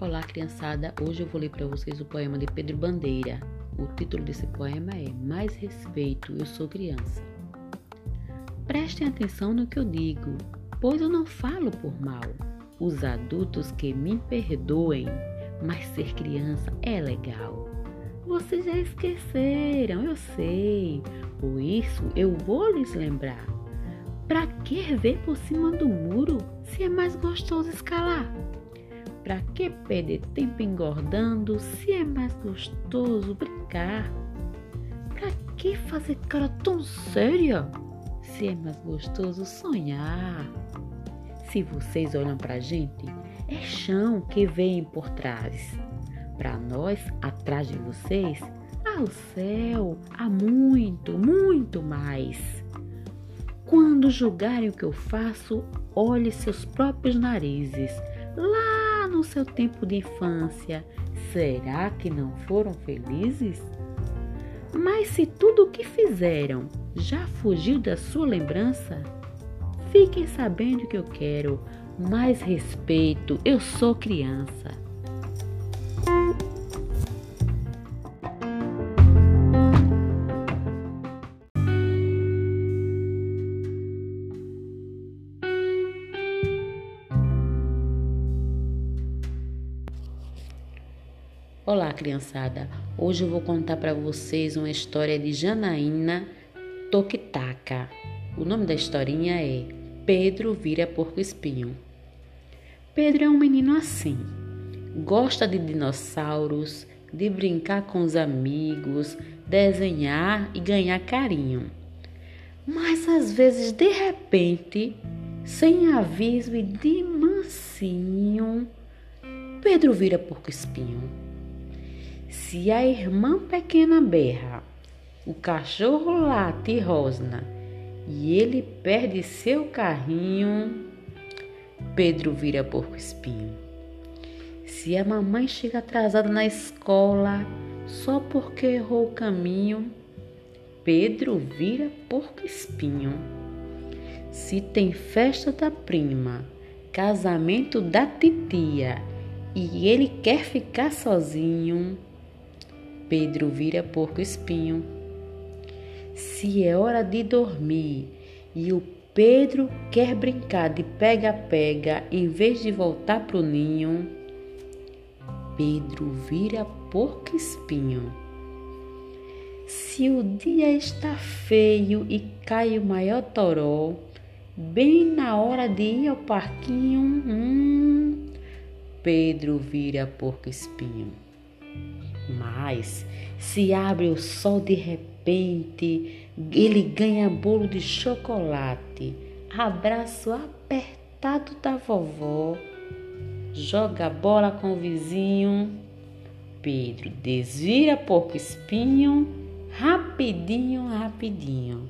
Olá, criançada. Hoje eu vou ler para vocês o poema de Pedro Bandeira. O título desse poema é Mais Respeito, Eu Sou Criança. Prestem atenção no que eu digo, pois eu não falo por mal. Os adultos que me perdoem, mas ser criança é legal. Vocês já esqueceram, eu sei. Por isso eu vou lhes lembrar. Pra que ver por cima do muro se é mais gostoso escalar? Pra que perder tempo engordando se é mais gostoso brincar? Pra que fazer cara tão séria se é mais gostoso sonhar? Se vocês olham pra gente, é chão que vem por trás. Para nós, atrás de vocês, há o céu, há muito, muito mais. Quando julgarem o que eu faço, olhe seus próprios narizes. Lá no seu tempo de infância, será que não foram felizes? Mas se tudo o que fizeram já fugiu da sua lembrança, fiquem sabendo que eu quero mais respeito, eu sou criança. Olá, criançada. Hoje eu vou contar para vocês uma história de Janaína Tokitaka. O nome da historinha é Pedro vira porco espinho. Pedro é um menino assim. Gosta de dinossauros, de brincar com os amigos, desenhar e ganhar carinho. Mas às vezes, de repente, sem aviso e de mansinho, Pedro vira porco espinho. Se a irmã pequena berra, o cachorro late e rosna e ele perde seu carrinho, Pedro vira porco espinho. Se a mamãe chega atrasada na escola só porque errou o caminho, Pedro vira porco espinho. Se tem festa da prima, casamento da titia e ele quer ficar sozinho, Pedro vira porco espinho. Se é hora de dormir e o Pedro quer brincar de pega-pega em vez de voltar pro ninho, Pedro vira porco espinho. Se o dia está feio e cai o maior toró, bem na hora de ir ao parquinho, hum, Pedro vira porco espinho. Mas se abre o sol de repente, ele ganha bolo de chocolate, abraço apertado da vovó, joga bola com o vizinho. Pedro desvira porco espinho, rapidinho, rapidinho.